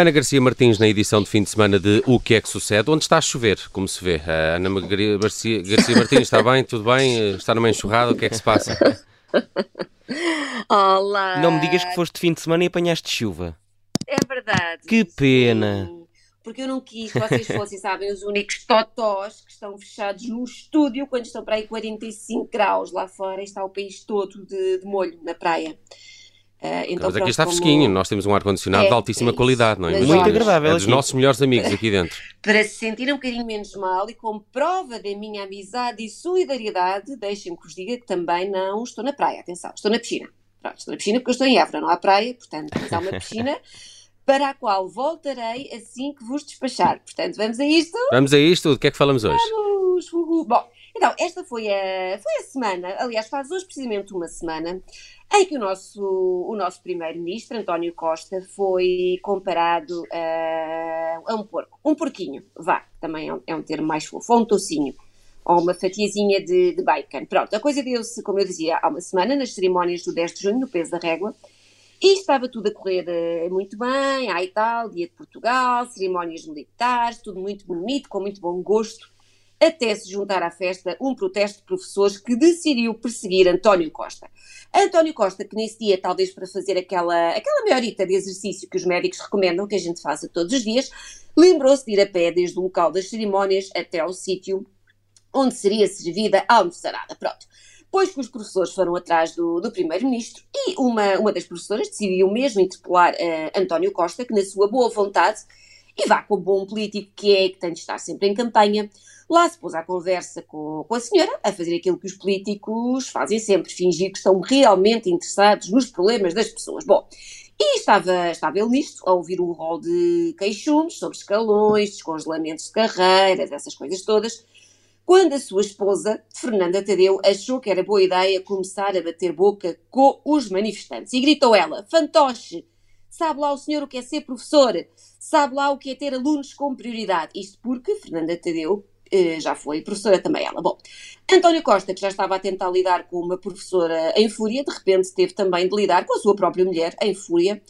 Ana Garcia Martins, na edição de fim de semana de O que é que sucede, onde está a chover, como se vê. A Ana Garcia, Garcia Martins está bem, tudo bem? Está numa enxurrada, o que é que se passa? Olá! Não me digas que foste de fim de semana e apanhaste chuva. É verdade. Que pena! Sim, porque eu não quis que vocês fossem, sabem, os únicos totós que estão fechados no estúdio quando estão para aí 45 graus lá fora e está o país todo de, de molho na praia. Uh, então, Mas aqui está como... fresquinho, nós temos um ar-condicionado é, de altíssima é qualidade, não é? Muito agradável. É dos nossos melhores amigos aqui dentro. Para se sentir um bocadinho menos mal e como prova da minha amizade e solidariedade, deixem-me que vos diga que também não estou na praia, atenção, estou na piscina. Pronto, estou na piscina porque eu estou em Évora, não há praia, portanto, há uma piscina para a qual voltarei assim que vos despachar. Portanto, vamos a isto? Vamos a isto, do que é que falamos hoje? Vamos! Uhul. Bom, então, esta foi a, foi a semana, aliás, faz hoje precisamente uma semana, em que o nosso, o nosso primeiro-ministro, António Costa, foi comparado a, a, um porco. Um porquinho, vá, também é um, é um termo mais fofo, ou um tocinho, ou uma fatiazinha de, de bacon. Pronto, a coisa deu-se, como eu dizia, há uma semana, nas cerimónias do 10 de junho, no peso da régua, e estava tudo a correr uh, muito bem, aí tal, dia de Portugal, cerimónias militares, tudo muito bonito, com muito bom gosto, até se juntar à festa um protesto de professores que decidiu perseguir António Costa. António Costa, que nesse dia, talvez para fazer aquela, aquela maiorita de exercício que os médicos recomendam que a gente faça todos os dias, lembrou-se de ir a pé desde o local das cerimónias até ao sítio onde seria servida a almoçarada. Pronto. Pois que os professores foram atrás do, do primeiro-ministro e uma, uma das professoras decidiu mesmo interpelar uh, António Costa, que na sua boa vontade, e vá com o bom político que é, que tem de estar sempre em campanha, lá se pôs à conversa com, com a senhora, a fazer aquilo que os políticos fazem sempre, fingir que estão realmente interessados nos problemas das pessoas. Bom, e estava, estava ele nisto, a ouvir um rol de queixumes sobre escalões, descongelamentos de carreiras, essas coisas todas, quando a sua esposa, Fernanda Tadeu, achou que era boa ideia começar a bater boca com os manifestantes. E gritou ela: Fantoche, sabe lá o senhor o que é ser professor? Sabe lá o que é ter alunos com prioridade? Isto porque Fernanda Tadeu já foi professora também ela. Bom, António Costa, que já estava a tentar lidar com uma professora em fúria, de repente teve também de lidar com a sua própria mulher em fúria,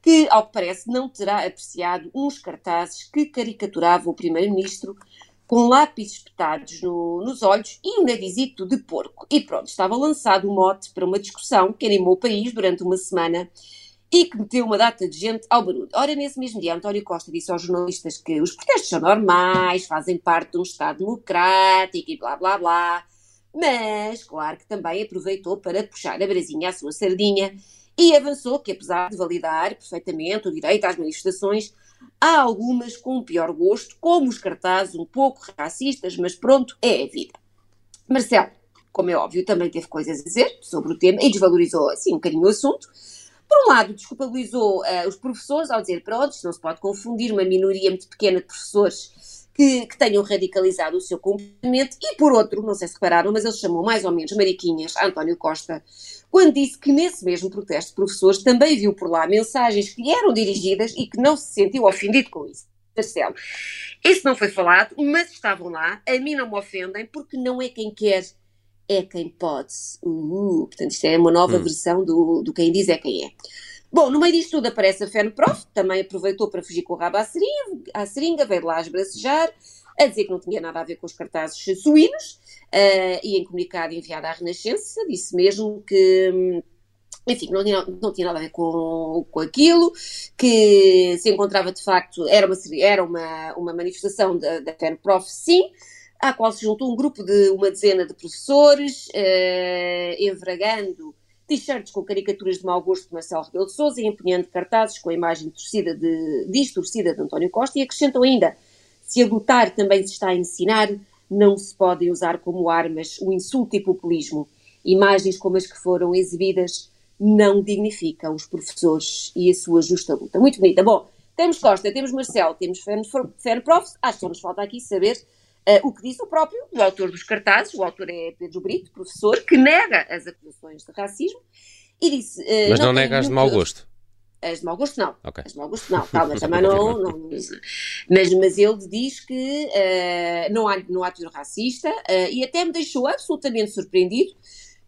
que, ao que parece, não terá apreciado uns cartazes que caricaturavam o primeiro-ministro com lápis espetados no, nos olhos e um narizito de porco. E pronto, estava lançado o mote para uma discussão que animou o país durante uma semana e que meteu uma data de gente ao barulho. Ora, nesse mesmo dia, António Costa disse aos jornalistas que os protestos são normais, fazem parte de um Estado democrático e blá blá blá, mas, claro que também aproveitou para puxar a brasinha à sua sardinha e avançou que, apesar de validar perfeitamente o direito às manifestações, Há algumas com pior gosto, como os cartazes um pouco racistas, mas pronto, é a vida. Marcelo, como é óbvio, também teve coisas a dizer sobre o tema e desvalorizou assim um bocadinho o assunto. Por um lado, desculpabilizou uh, os professores ao dizer, pronto, não se pode confundir uma minoria muito pequena de professores que, que, tenham radicalizado o seu comportamento, e por outro, não sei se repararam, mas ele chamou mais ou menos mariquinhas a António Costa quando disse que nesse mesmo protesto de professores também viu por lá mensagens que lhe eram dirigidas e que não se sentiu ofendido com isso. Marcelo, isso não foi falado, mas estavam lá, a mim não me ofendem, porque não é quem quer, é quem pode. Uh, portanto, isto é uma nova hum. versão do, do quem diz é quem é. Bom, no meio disto tudo aparece a FENPROF, também aproveitou para fugir com o rabo à seringa, à seringa veio lá esbracejar, a dizer que não tinha nada a ver com os cartazes suínos, uh, e em comunicado enviado à Renascença, disse mesmo que enfim, não tinha, não tinha nada a ver com, com aquilo, que se encontrava de facto, era uma, era uma, uma manifestação da, da FENPROF, sim, à qual se juntou um grupo de uma dezena de professores, uh, envergando t-shirts com caricaturas de mau gosto de Marcelo Rebelo de Sousa e empunhando cartazes com a imagem torcida de, distorcida de António Costa e acrescentam ainda, se a lutar também se está a ensinar, não se podem usar como armas o insulto e populismo. Imagens como as que foram exibidas não dignificam os professores e a sua justa luta. Muito bonita. Bom, temos Costa, temos Marcelo, temos Prof. Acho que só nos falta aqui saber uh, o que diz o próprio, o autor dos cartazes. O autor é Pedro Brito, professor, que nega as acusações de racismo e disse. Uh, Mas não, não nega as de mau gosto. As de mau gosto não. Okay. As de mau gosto não. Calma, também não, não, mas, mas ele diz que uh, não, há, não há teor racista uh, e até me deixou absolutamente surpreendido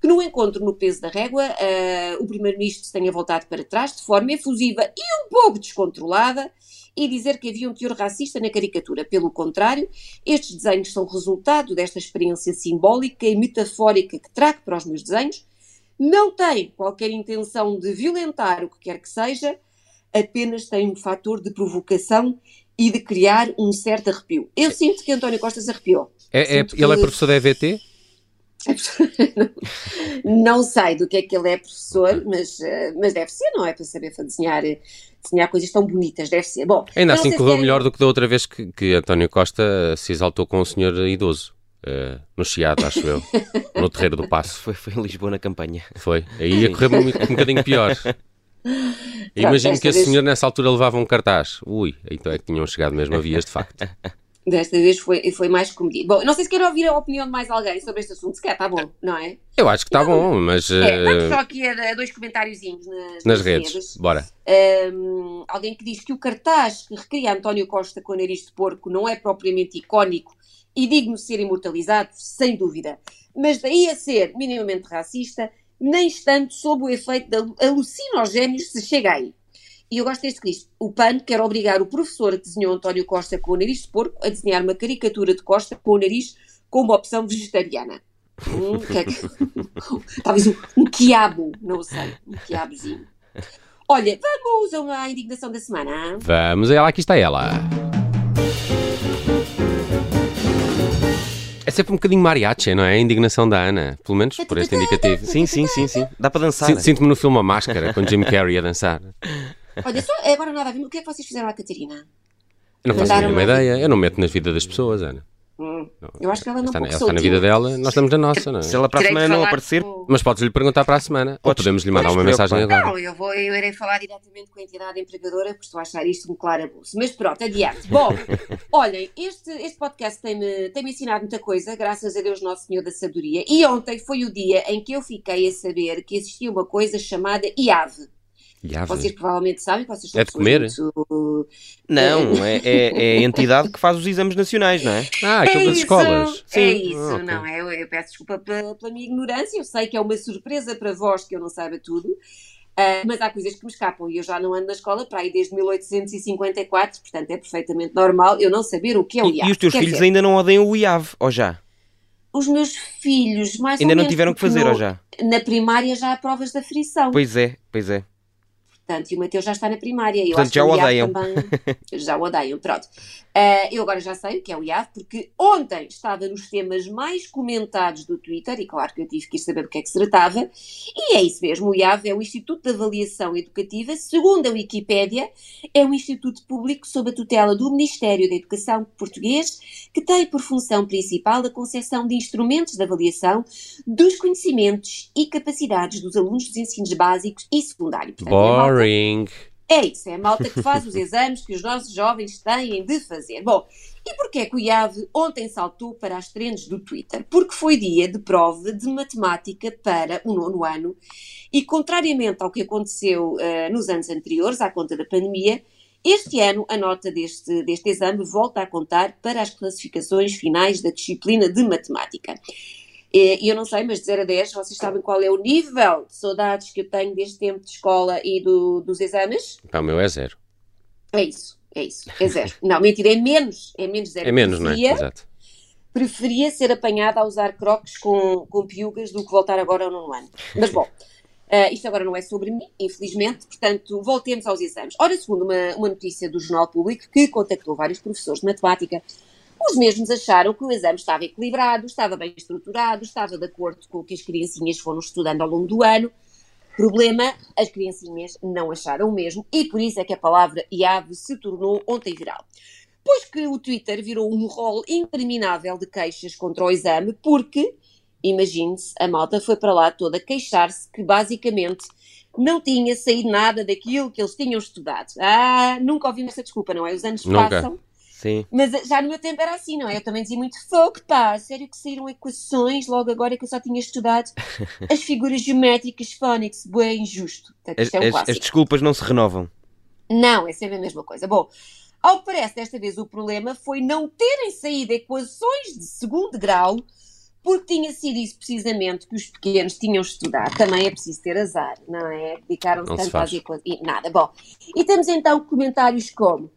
que no encontro no peso da régua uh, o primeiro-ministro se tenha voltado para trás de forma efusiva e um pouco descontrolada e dizer que havia um teor racista na caricatura. Pelo contrário, estes desenhos são resultado desta experiência simbólica e metafórica que trago para os meus desenhos. Não tem qualquer intenção de violentar o que quer que seja, apenas tem um fator de provocação e de criar um certo arrepio. Eu sinto que António Costa se arrepiou. É, é, Ele é que- professor da EVT? Não sei do que é que ele é professor, mas, eh, mas deve ser, não é? Para saber desenhar, eh, desenhar coisas tão bonitas, deve ser. Bom, Ainda assim correu querem- melhor do que da outra vez que, que António Costa se exaltou com um senhor idoso. eh, no Chiado, acho eu. No Terreiro do Passo. Foi, foi em Lisboa na campanha. Foi. Aí ia correr um, um bocadinho pior. Imagino que esse vez- senhor nessa altura levava um cartaz. Ui, então é que tinham chegado mesmo a vias de facto. Desta vez foi, foi mais comedido. Bom, não sei se querem ouvir a opinião de mais alguém sobre este assunto. Se calhar está bom, não é? Eu acho que está bom, mas É, eh, vamos só aqui a, a dois comentáriozinhos nas, nas redes. Bora. Um, alguém que diz que o cartaz que recria António Costa com o nariz de porco não é propriamente icónico e digno de ser imortalizado, sem dúvida. Mas daí a ser minimamente racista, nem estando sob o efeito de alucinogénios se chega aí. E eu gosto deste que diz, o PAN quer obrigar o professor que desenhou António Costa com o nariz de porco a desenhar uma caricatura de Costa com o nariz com uma opção vegetariana. Hum, que é que- Talvez um, um quiabo, não sei, um quiabozinho. Olha, vamos à indignação da semana. Vamos a ela, aqui está ela. É sempre um bocadinho mariachi, não é? A indignação da Ana, pelo menos por este indicativo. Sim, sim, sim, sim. Dá para dançar. Sin- Sinto-me no filme A Máscara, com Jim Carrey a dançar. Olha, só agora nada a ver, o que é que vocês fizeram à Catarina? Eu não faço a mínima ideia. Eu não meto na vida das pessoas, Ana. Hum, eu acho que ela não Está, na- pouco ela está na vida dela, nós estamos na nossa, não é? Se ela para a semana não aparecer, com- Mas podes-lhe perguntar para a semana. Ou Podes- podemos lhe mandar podes uma mensagem agora. Não, eu, vou, eu irei falar diretamente com a entidade empregadora, porque estou a achar isto um claro abuso. Mas pronto, adiante. Bom, olhem, este, este podcast tem-me tem ensinado muita coisa, graças a Deus Nosso Senhor da Sabedoria. E ontem foi o dia em que eu fiquei a saber que existia uma coisa chamada IAV. Vê. Vocês provavelmente sabem, vocês são É de comer? muito- não, é, é, é a entidade que faz os exames nacionais, não é? Ah, aquilo das isso, escolas. É Sim. isso, Ah, ok. não é? Eu, eu peço desculpa pela, pela minha ignorância, eu sei que é uma surpresa para vós que eu não saiba tudo, ah, mas há coisas que me escapam e eu já não ando na escola para aí desde 1854, portanto é perfeitamente normal eu não saber o que é o E, IAV. e os teus Quer filhos dizer, ainda não odeiam o IAV, ou já? Os meus filhos, mais Ainda ou não tiveram que fazer, no- ou já? Na primária já há provas da frição. Pois é, pois é. Portanto, e o Mateus já está na primária. Eu Portanto, acho que já o IAV odeiam. Também, já o odeiam, pronto. Ah, eu agora já sei o que é o IAV, porque ontem estava nos temas mais comentados do Twitter, e claro que eu tive que ir saber do que é que se tratava, e é isso mesmo, o IAV é o Instituto de Avaliação Educativa, segundo a Wikipédia, é um instituto público sob a tutela do Ministério da Educação português, que tem por função principal a concessão de instrumentos de avaliação dos conhecimentos e capacidades dos alunos dos ensinos básicos e secundário. Portanto, é Boring. é isso, é a malta que faz os exames que os nossos jovens têm de fazer. Bom, e porquê que o IAV ontem saltou para as trends do Twitter? Porque foi dia de prova de matemática para o nono ano e, contrariamente ao que aconteceu eh, nos anos anteriores, à conta da pandemia, este ano a nota deste, deste exame volta a contar para as classificações finais da disciplina de matemática. E eu não sei, mas de 0 a 10, vocês sabem qual é o nível de saudades que eu tenho deste tempo de escola e do- dos exames? Pá, o meu é zero. É isso, é isso, é zero. Não, mentira, é menos, é menos zero. É menos, não é? Preferia- Exato. Preferia ser apanhada a usar crocs com, com piugas do que voltar agora ao nono ano. Mas bom, ah, isto agora não é sobre mim, infelizmente, portanto, voltemos aos exames. Ora, segundo uma, uma notícia do Jornal Público, que contactou vários professores de matemática, os mesmos acharam que o exame estava equilibrado, estava bem estruturado, estava de acordo com o que as criancinhas foram estudando ao longo do ano. Problema, as criancinhas não acharam o mesmo e por isso é que a palavra IAV se tornou ontem viral. Pois que o Twitter virou um rol interminável de queixas contra o exame, porque, imagine-se, a malta foi para lá toda queixar-se que basicamente não tinha saído nada daquilo que eles tinham estudado. Ah, nunca ouvimos essa desculpa, não é? Os anos Nunca. passam Sim. mas já no meu tempo era assim, não é? Eu também dizia muito fogo, pá, sério que saíram equações logo agora que eu só tinha estudado as figuras geométricas phonics, bué injusto. Portanto, As, é um as- as desculpas não se renovam. Não, é sempre a mesma coisa. Bom, ao que parece, desta vez o problema foi não terem saído equações de segundo grau, porque tinha sido isso precisamente que os pequenos tinham estudado. Também é preciso ter azar, não é? Dedicaram-se tanto às equações. E nada, bom. E temos então comentários como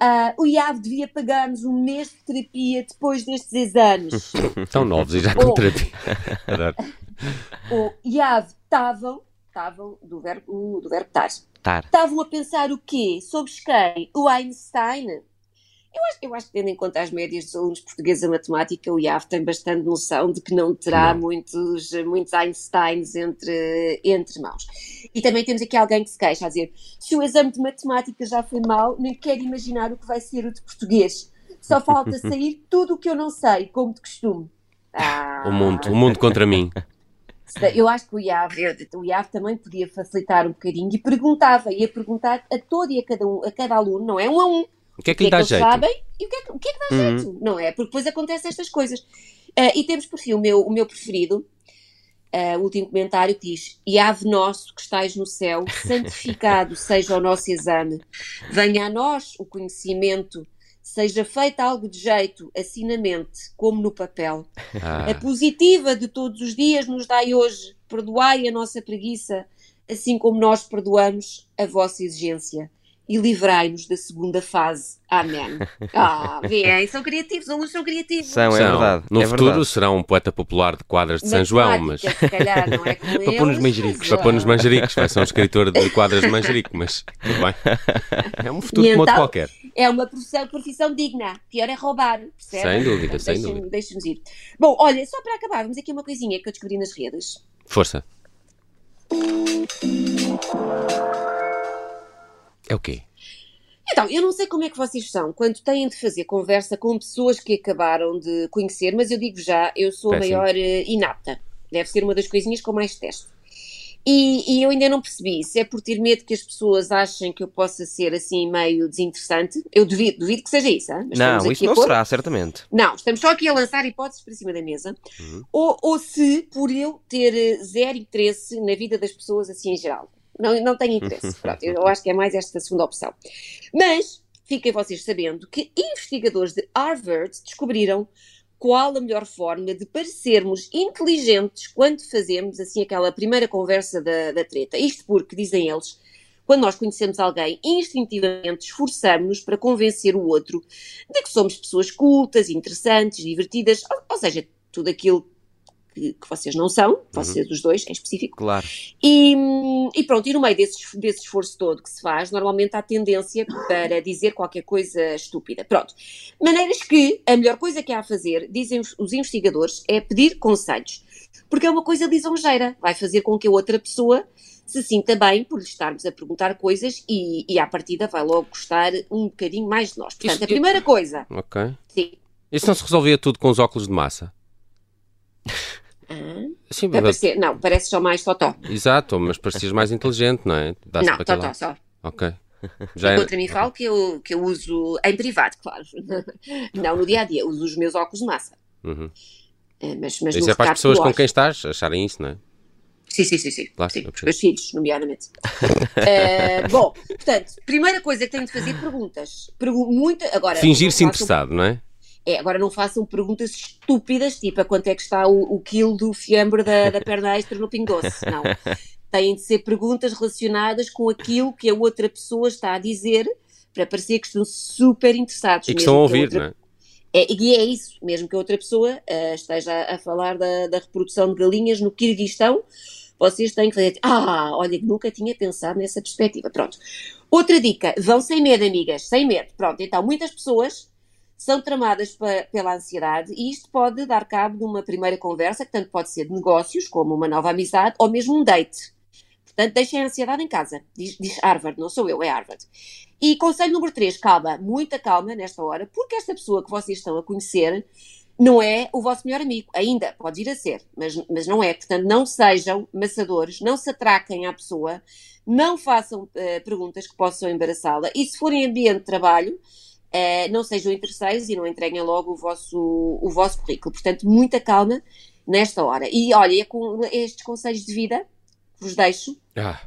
Ah, o IAV devia pagar-nos um mês de terapia depois destes exames. Tão novos e já com Oh. terapia. O IAV estavam, estavam, do verbo, do verbo Tar. estavam a pensar o quê? Sobre quem? O Einstein? Eu acho, eu acho que, tendo em conta as médias dos alunos portugueses a matemática, o IAV tem bastante noção de que não terá Não. muitos, muitos Einsteins entre, entre mãos. E também temos aqui alguém que se queixa a dizer: se o exame de matemática já foi mau, nem quero imaginar o que vai ser o de português. Só falta sair tudo o que eu não sei, como de costume. Ah. O mundo, o mundo contra mim. Eu acho que o IAV, o IAV também podia facilitar um bocadinho e perguntava, ia perguntar a todo e a cada, um, a cada aluno, não é um a um, O que é o que lhe dá eles jeito? sabem e o que é que, o que, é que dá Uhum. jeito, não é? Porque depois acontecem estas coisas. Ah, e temos por fim o meu, o meu preferido, ah, o último comentário que diz: IAV nosso que estais no céu, santificado seja o nosso exame, venha a nós o conhecimento. Seja feito algo de jeito, assinamente, como no papel. Ah, A positiva de todos os dias nos dai hoje. Perdoai a nossa preguiça, assim como nós perdoamos a vossa exigência. E livrai-nos da segunda fase. Amém. Ah, vêem, são criativos, os alunos são criativos. São, é são. verdade. No é futuro verdade. será um poeta popular de quadras de São João, mas se calhar, não é como Para pôr nos eles, manjericos. para mas, pôr nos ah, manjericos, vai ser um escritor de quadras de manjerico, mas tudo bem. É um futuro E como outro então? qualquer. É uma profissão, profissão digna. Pior é roubar, percebe? Sem dúvida, sem deixem- dúvida. Deixem-nos ir. Bom, olha, só para acabar, vamos aqui uma coisinha que eu descobri nas redes. Força. É o quê? Então, eu não sei como é que vocês são quando têm de fazer conversa com pessoas que acabaram de conhecer, mas eu digo já, eu sou a Péssimo. maior eh, inapta. Deve ser uma das coisinhas que eu mais testo. E, e eu ainda não percebi se é por ter medo que as pessoas achem que eu possa ser assim meio desinteressante. Eu duvido, duvido que seja isso, hein? Não, isso a não será, certamente. Não, estamos só aqui a lançar hipóteses para cima da mesa. Uhum. Ou, ou se por eu ter eh, zero interesse na vida das pessoas assim em geral. Não, não tenho interesse. Pronto, eu acho que é mais esta segunda opção. Mas fiquem vocês sabendo que investigadores de Harvard descobriram qual a melhor forma de parecermos inteligentes quando fazemos assim aquela primeira conversa da, da treta. Isto porque, dizem eles, quando nós conhecemos alguém, instintivamente esforçamos-nos para convencer o outro de que somos pessoas cultas, interessantes, divertidas, ou, ou seja, tudo aquilo que, que vocês não são, vocês os dois em específico. Claro. E, e pronto, e no meio desse, desse esforço todo que se faz, normalmente há tendência para dizer qualquer coisa estúpida. Pronto. Maneiras que a melhor coisa que há a fazer, dizem os- os investigadores, é pedir conselhos. Porque é uma coisa lisonjeira. Vai fazer com que a outra pessoa se sinta bem por lhe estarmos a perguntar coisas e, e à partida vai logo gostar um bocadinho mais de nós. Portanto, Isto- a primeira coisa, Ok. sim. Isso não se resolvia tudo com os óculos de massa? Ah, Sim, vai parecer- não, parece só mais totó. exato, mas parecias mais inteligente, não é? Não, para totó lado. só. Ok. Já é... Contra mim falo que eu, que eu uso em privado, claro. Não no dia a dia, uso os meus óculos de massa. Uhum. Eh, Mas, mas Isso é para as pessoas com quem estás acharem isso, não é? Sim, sim, sim, sim. Claro, sim meus filhos, nomeadamente. Eh, bom, portanto, primeira coisa que tenho de fazer perguntas. Pergu muita, agora, Fingir-se interessado, não é? É, agora não façam perguntas estúpidas, tipo a quanto é que está o, o quilo do fiambre da, da perna extra no Pingo Doce. Não. Têm de ser perguntas relacionadas com aquilo que a outra pessoa está a dizer para parecer que estão super interessados. E que estão a ouvir, outra- não é? É, e é isso, mesmo que a outra pessoa eh, esteja a falar da, da reprodução de galinhas no Quirguistão, vocês têm que fazer. Ah, olha, nunca tinha pensado nessa perspectiva. Pronto. Outra dica: vão sem medo, amigas, sem medo. Pronto, então muitas pessoas são tramadas pela ansiedade e isto pode dar cabo de uma primeira conversa, que tanto pode ser de negócios, como uma nova amizade, ou mesmo um date. Portanto, deixem a ansiedade em casa. Diz, diz Harvard, não sou eu, é Harvard. E conselho número 3, calma, muita calma nesta hora, porque esta pessoa que vocês estão a conhecer não é o vosso melhor amigo. Ainda, pode vir a ser, mas, mas não é. Portanto, não sejam maçadores, não se atraquem à pessoa, não façam eh, perguntas que possam embaraçá-la. E se for em ambiente de trabalho, eh, não sejam interesseiros e não entreguem logo o vosso, o vosso currículo. Portanto, muita calma nesta hora. E olha, é com estes conselhos de vida que vos deixo. Ah,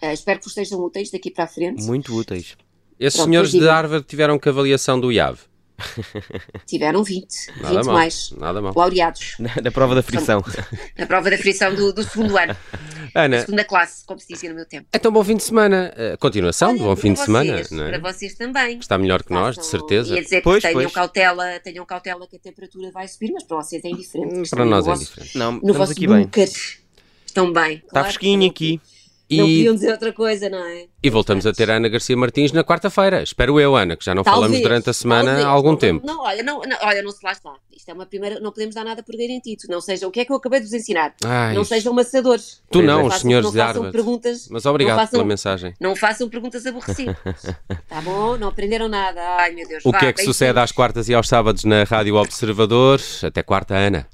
eh, espero que vos sejam úteis daqui para a frente. Muito úteis. esses Pronto, senhores de. Harvard tiveram que avaliação do IAV. Tiveram 20, Nada 20 mal. mais. Nada mal. Laureados Na, na prova da frição. na prova da frição do, do segundo ano, da Ana, segunda classe, como se dizia no meu tempo. então bom fim de semana. Eh, Continuação de Olha, bom fim de semana. vocês, não é? Para vocês também. Está melhor que nós, de certeza. Ia dizer que Pois, tenham, pois. Cautela, tenham cautela que a temperatura vai subir, mas para vocês é indiferente. Hum, Para nós é vosso- diferente. Não, No estamos vosso aqui bem. Estão bem. Está claro, fresquinho não- aqui. Não E, podiam dizer outra coisa, não é? e voltamos a ter a Ana Garcia Martins na quarta-feira. Espero eu, Ana, que já não falamos Talvez, durante a semana talvez. há algum Não, tempo. Não, olha, não, não, olha, não se lá está. Isto é uma primeira, não podemos dar nada por garantido. Não seja, o que é que eu acabei de vos ensinar? Ai, não sejam maçadores. Tu não, Não os senhores não de façam perguntas. Mas obrigado não façam, pela mensagem. Não façam perguntas aborrecidas. tá bom? Não aprenderam nada. Ai, meu Deus. O Vá, que é que sucede às quartas e aos sábados na Rádio Observador? Até quarta, Ana.